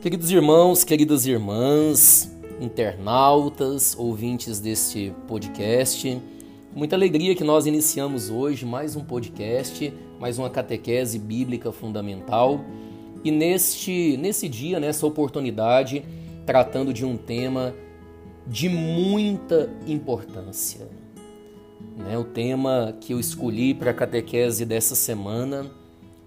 Queridos irmãos, queridas irmãs, internautas, ouvintes deste podcast, muita alegria que nós iniciamos hoje mais um podcast, mais uma catequese bíblica fundamental. E neste nesse dia, nessa oportunidade, tratando de um tema de muita importância. Né? O tema que eu escolhi para a catequese dessa semana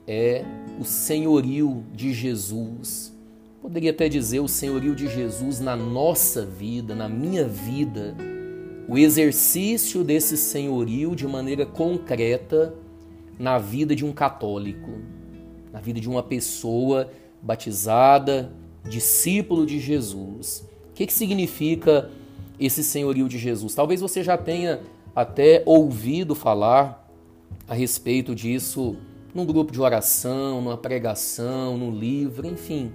é o senhorio de Jesus poderia até dizer o senhorio de Jesus na nossa vida, na minha vida, o exercício desse senhorio de maneira concreta na vida de um católico, na vida de uma pessoa batizada, discípulo de Jesus. O que, que significa esse senhorio de Jesus? Talvez você já tenha até ouvido falar a respeito disso num grupo de oração, numa pregação, num livro, enfim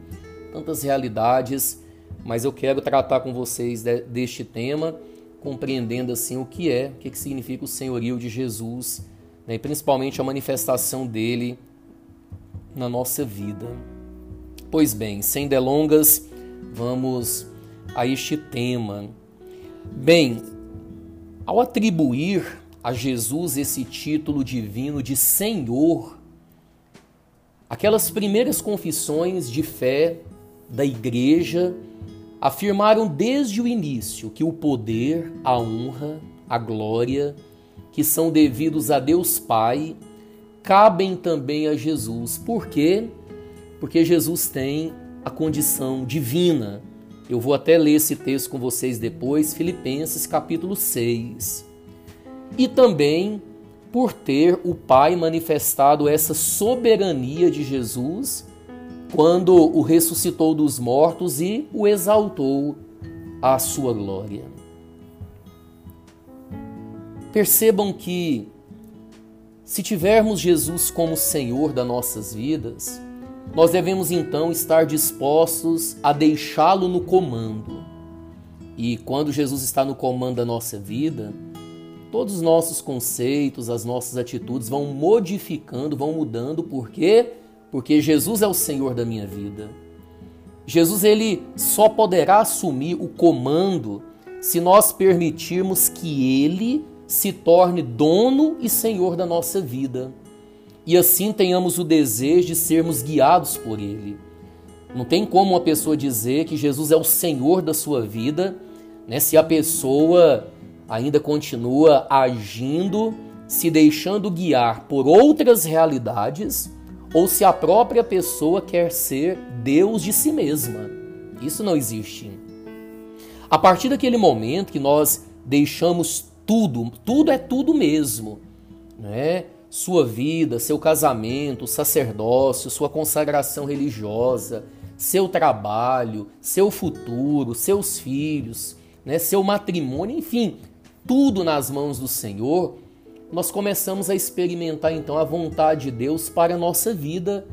tantas realidades, mas eu quero tratar com vocês deste tema, compreendendo assim o que é, o que, significa o senhorio de Jesus, né, e principalmente a manifestação dele na nossa vida. Pois bem, sem delongas, vamos a este tema. Bem, ao atribuir a Jesus esse título divino de Senhor, aquelas primeiras confissões de fé da igreja afirmaram desde o início que o poder, a honra, a glória, que são devidos a Deus Pai, cabem também a Jesus. Por quê? Porque Jesus tem a condição divina. Eu vou até ler esse texto com vocês depois, Filipenses capítulo 6. E também por ter o Pai manifestado essa soberania de Jesus quando o ressuscitou dos mortos e o exaltou à sua glória. Percebam que, se tivermos Jesus como Senhor das nossas vidas, nós devemos então estar dispostos a deixá-lo no comando. E quando Jesus está no comando da nossa vida, todos os nossos conceitos, as nossas atitudes vão modificando, vão mudando, porque porque Jesus é o Senhor da minha vida. Jesus ele só poderá assumir o comando se nós permitirmos que ele se torne dono e senhor da nossa vida. E assim tenhamos o desejo de sermos guiados por ele. Não tem como uma pessoa dizer que Jesus é o senhor da sua vida, né, se a pessoa ainda continua agindo, se deixando guiar por outras realidades ou se a própria pessoa quer ser Deus de si mesma. Isso não existe. A partir daquele momento que nós deixamos tudo, tudo é tudo mesmo, né? Sua vida, seu casamento, sacerdócio, sua consagração religiosa, seu trabalho, seu futuro, seus filhos, né? seu matrimônio, enfim, tudo nas mãos do Senhor, nós começamos a experimentar então a vontade de Deus para a nossa vida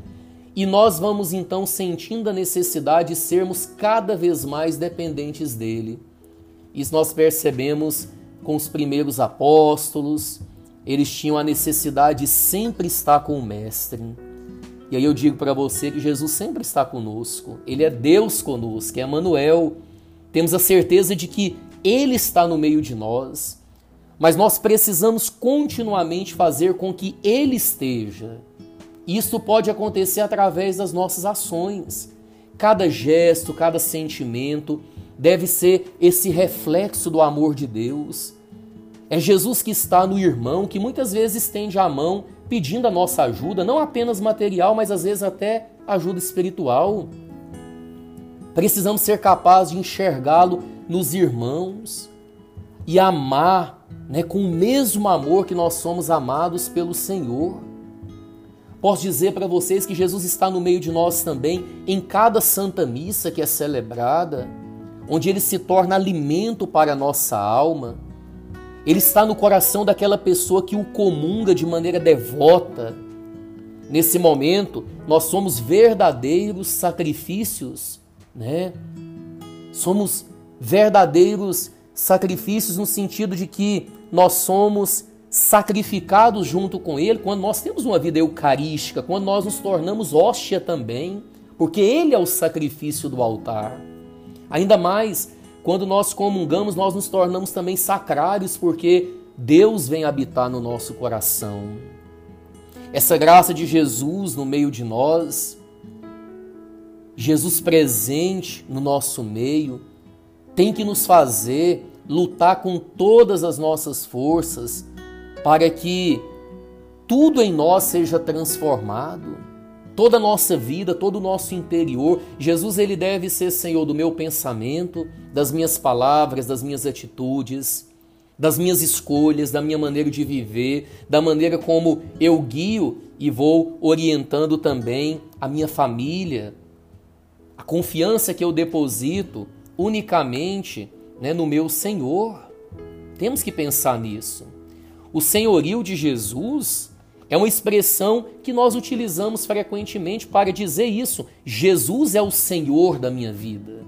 e nós vamos então sentindo a necessidade de sermos cada vez mais dependentes dele. Isso nós percebemos com os primeiros apóstolos, eles tinham a necessidade de sempre estar com o Mestre. E aí eu digo para você que Jesus sempre está conosco, ele é Deus conosco, é Emmanuel. Temos a certeza de que ele está no meio de nós mas nós precisamos continuamente fazer com que Ele esteja. Isso pode acontecer através das nossas ações. Cada gesto, cada sentimento deve ser esse reflexo do amor de Deus. É Jesus que está no irmão, que muitas vezes estende a mão pedindo a nossa ajuda, não apenas material, mas às vezes até ajuda espiritual. Precisamos ser capazes de enxergá-lo nos irmãos e amar né, com o mesmo amor que nós somos amados pelo Senhor. Posso dizer para vocês que Jesus está no meio de nós também em cada santa missa que é celebrada, onde ele se torna alimento para a nossa alma. Ele está no coração daquela pessoa que o comunga de maneira devota. Nesse momento, nós somos verdadeiros sacrifícios, né? Somos verdadeiros sacrifícios no sentido de que nós somos sacrificados junto com Ele quando nós temos uma vida eucarística, quando nós nos tornamos hóstia também, porque Ele é o sacrifício do altar. Ainda mais, quando nós comungamos, nós nos tornamos também sacrários, porque Deus vem habitar no nosso coração. Essa graça de Jesus no meio de nós, Jesus presente no nosso meio, tem que nos fazer lutar com todas as nossas forças para que tudo em nós seja transformado, toda a nossa vida, todo o nosso interior. Jesus ele deve ser Senhor do meu pensamento, das minhas palavras, das minhas atitudes, das minhas escolhas, da minha maneira de viver, da maneira como eu guio e vou orientando também a minha família. A confiança que eu deposito unicamente né, no meu Senhor. Temos que pensar nisso. O senhorio de Jesus é uma expressão que nós utilizamos frequentemente para dizer isso. Jesus é o Senhor da minha vida.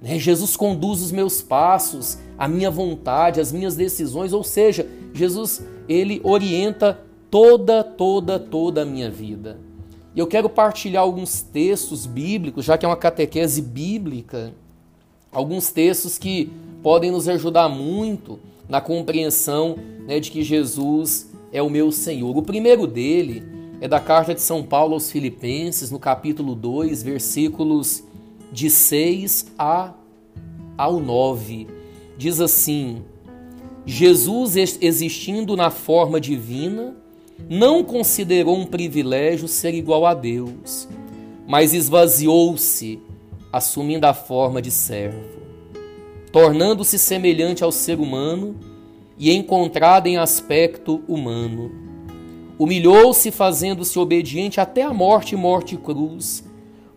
Né? Jesus conduz os meus passos, a minha vontade, as minhas decisões, ou seja, Jesus ele orienta toda, toda, toda a minha vida. E eu quero partilhar alguns textos bíblicos, já que é uma catequese bíblica, alguns textos que podem nos ajudar muito na compreensão né, de que Jesus é o meu Senhor. O primeiro dele é da carta de São Paulo aos Filipenses, no capítulo 2, versículos de 6 a, ao 9. Diz assim: Jesus, existindo na forma divina, não considerou um privilégio ser igual a Deus, mas esvaziou-se, assumindo a forma de servo tornando-se semelhante ao ser humano e encontrado em aspecto humano. Humilhou-se, fazendo-se obediente até a morte e morte cruz.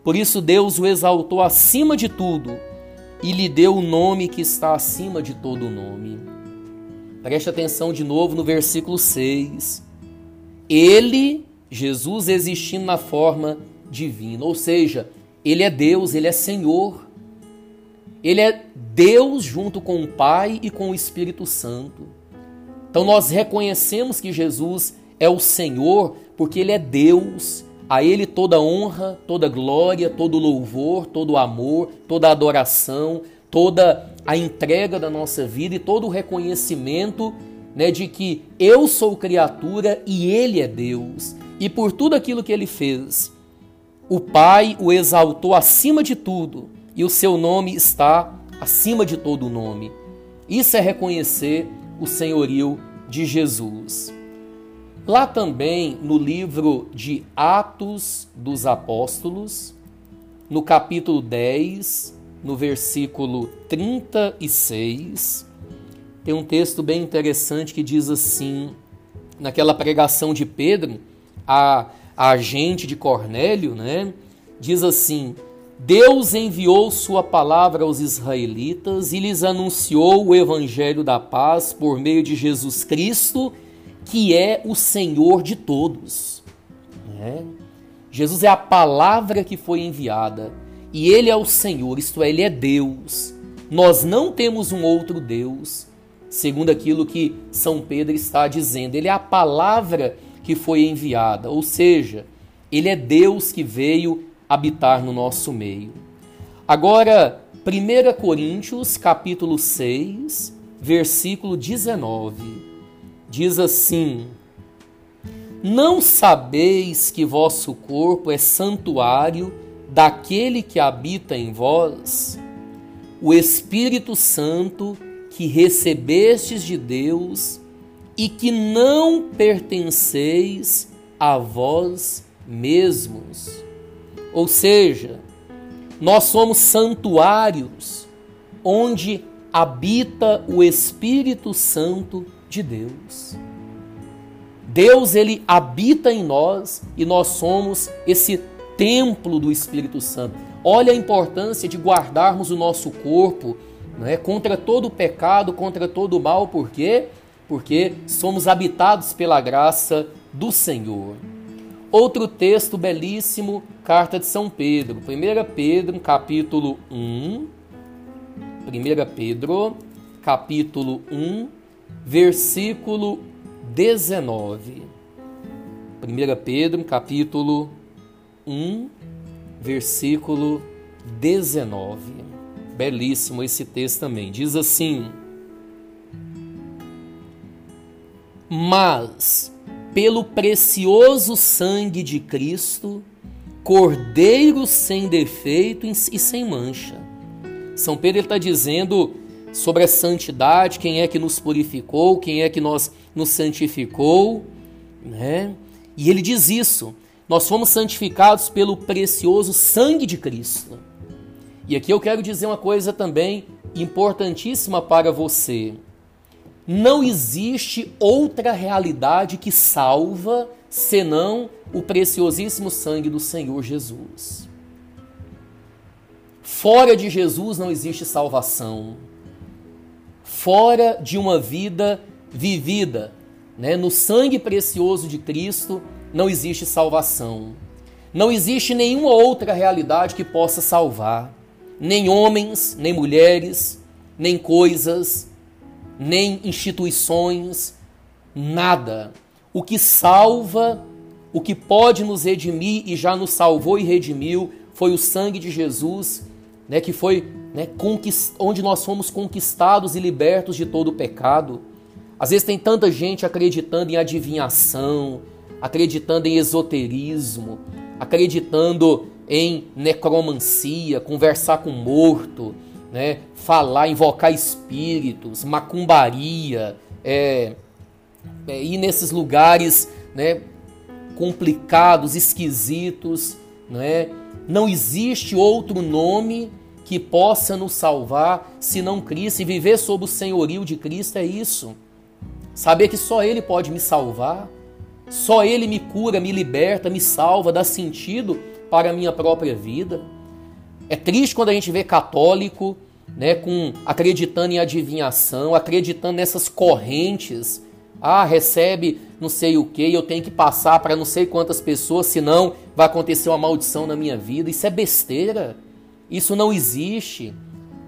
Por isso Deus o exaltou acima de tudo e lhe deu o nome que está acima de todo nome. Preste atenção de novo no versículo 6. Ele, Jesus, existindo na forma divina, ou seja, ele é Deus, ele é Senhor. Ele é Deus junto com o Pai e com o Espírito Santo. Então nós reconhecemos que Jesus é o Senhor porque Ele é Deus. A Ele toda honra, toda glória, todo louvor, todo amor, toda adoração, toda a entrega da nossa vida e todo o reconhecimento né, de que eu sou criatura e Ele é Deus. E por tudo aquilo que Ele fez, o Pai o exaltou acima de tudo e o seu nome está acima de todo nome. Isso é reconhecer o senhorio de Jesus. Lá também no livro de Atos dos Apóstolos, no capítulo 10, no versículo 36, tem um texto bem interessante que diz assim: naquela pregação de Pedro, a, a agente de Cornélio, né? Diz assim: Deus enviou sua palavra aos israelitas e lhes anunciou o evangelho da paz por meio de Jesus Cristo, que é o Senhor de todos. É. Jesus é a palavra que foi enviada e ele é o Senhor, isto é, ele é Deus. Nós não temos um outro Deus, segundo aquilo que São Pedro está dizendo. Ele é a palavra que foi enviada, ou seja, ele é Deus que veio habitar no nosso meio. Agora, 1 Coríntios, capítulo 6, versículo 19, diz assim: Não sabeis que vosso corpo é santuário daquele que habita em vós, o Espírito Santo que recebestes de Deus e que não pertenceis a vós mesmos. Ou seja, nós somos santuários onde habita o Espírito Santo de Deus. Deus ele habita em nós e nós somos esse templo do Espírito Santo. Olha a importância de guardarmos o nosso corpo né, contra todo o pecado, contra todo o mal, por quê? Porque somos habitados pela graça do Senhor. Outro texto belíssimo, carta de São Pedro, 1 Pedro, capítulo 1. 1 Pedro, capítulo 1, versículo 19. 1 Pedro, capítulo 1, versículo 19. Belíssimo esse texto também. Diz assim: Mas pelo precioso sangue de Cristo, Cordeiro sem defeito e sem mancha. São Pedro está dizendo sobre a santidade, quem é que nos purificou, quem é que nós nos santificou, né? E ele diz isso: nós fomos santificados pelo precioso sangue de Cristo. E aqui eu quero dizer uma coisa também importantíssima para você. Não existe outra realidade que salva senão o preciosíssimo sangue do Senhor Jesus. Fora de Jesus não existe salvação. Fora de uma vida vivida né, no sangue precioso de Cristo, não existe salvação. Não existe nenhuma outra realidade que possa salvar. Nem homens, nem mulheres, nem coisas, nem instituições, nada. O que salva, o que pode nos redimir e já nos salvou e redimiu foi o sangue de Jesus, né, que foi né, onde nós fomos conquistados e libertos de todo o pecado. Às vezes tem tanta gente acreditando em adivinhação, acreditando em esoterismo, acreditando em necromancia, conversar com morto, né? falar, invocar espíritos, macumbaria, é, é, ir nesses lugares né, complicados, esquisitos. Né? Não existe outro nome que possa nos salvar senão Cristo. E viver sob o senhorio de Cristo é isso. Saber que só Ele pode me salvar, só Ele me cura, me liberta, me salva, dá sentido para a minha própria vida. É triste quando a gente vê católico né, com acreditando em adivinhação, acreditando nessas correntes. Ah, recebe não sei o que, eu tenho que passar para não sei quantas pessoas, senão vai acontecer uma maldição na minha vida. Isso é besteira. Isso não existe.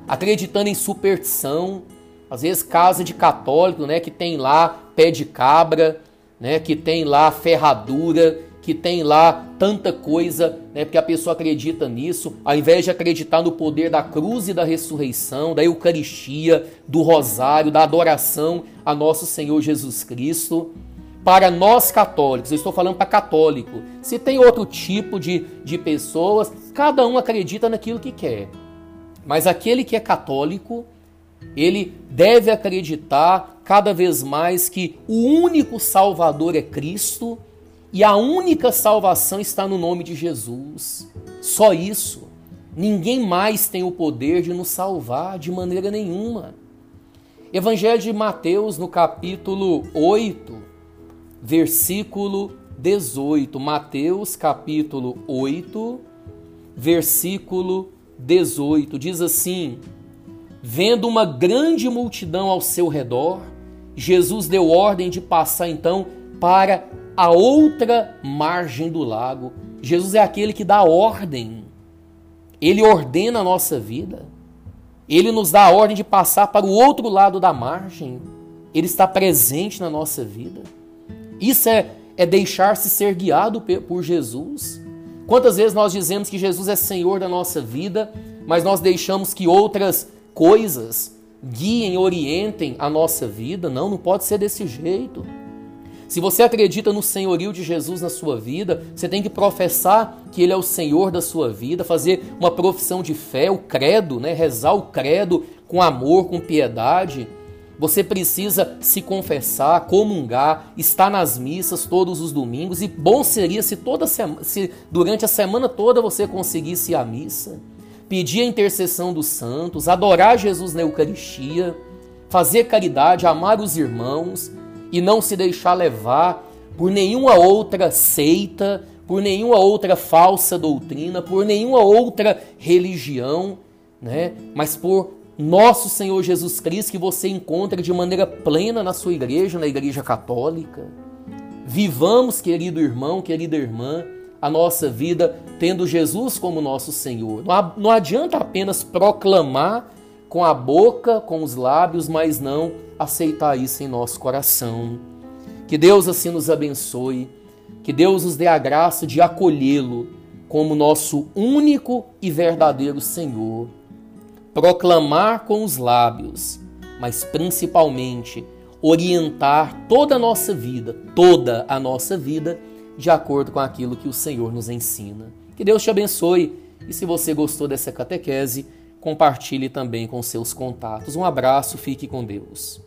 Acreditando em superstição, às vezes casa de católico, né, que tem lá pé de cabra, né, que tem lá ferradura, que tem lá tanta coisa, né, porque a pessoa acredita nisso, ao invés de acreditar no poder da cruz e da ressurreição, da Eucaristia, do rosário, da adoração a nosso Senhor Jesus Cristo. Para nós católicos, eu estou falando para católico, se tem outro tipo de, de pessoas, cada um acredita naquilo que quer. Mas aquele que é católico, ele deve acreditar cada vez mais que o único Salvador é Cristo e a única salvação está no nome de Jesus. Só isso. Ninguém mais tem o poder de nos salvar de maneira nenhuma. Evangelho de Mateus, no capítulo 8, versículo 18. Mateus, capítulo 8, versículo 18. Diz assim: Vendo uma grande multidão ao seu redor, Jesus deu ordem de passar então para a outra margem do lago. Jesus é aquele que dá ordem. Ele ordena a nossa vida. Ele nos dá a ordem de passar para o outro lado da margem. Ele está presente na nossa vida. Isso é, é deixar-se ser guiado por Jesus. Quantas vezes nós dizemos que Jesus é Senhor da nossa vida, mas nós deixamos que outras coisas guiem, orientem a nossa vida? Não, não pode ser desse jeito. Se você acredita no senhorio de Jesus na sua vida, você tem que professar que Ele é o Senhor da sua vida, fazer uma profissão de fé, o credo, né? rezar o credo com amor, com piedade. Você precisa se confessar, comungar, estar nas missas todos os domingos. E bom seria se toda semana, se durante a semana toda você conseguisse ir à missa, pedir a intercessão dos santos, adorar Jesus na Eucaristia, fazer caridade, amar os irmãos e não se deixar levar por nenhuma outra seita, por nenhuma outra falsa doutrina, por nenhuma outra religião, né? Mas por nosso Senhor Jesus Cristo que você encontra de maneira plena na sua igreja, na igreja católica. Vivamos, querido irmão, querida irmã, a nossa vida tendo Jesus como nosso Senhor. Não adianta apenas proclamar com a boca, com os lábios, mas não aceitar isso em nosso coração. Que Deus assim nos abençoe, que Deus nos dê a graça de acolhê-lo como nosso único e verdadeiro Senhor, proclamar com os lábios, mas principalmente orientar toda a nossa vida, toda a nossa vida, de acordo com aquilo que o Senhor nos ensina. Que Deus te abençoe e se você gostou dessa catequese, compartilhe também com seus contatos. Um abraço, fique com Deus.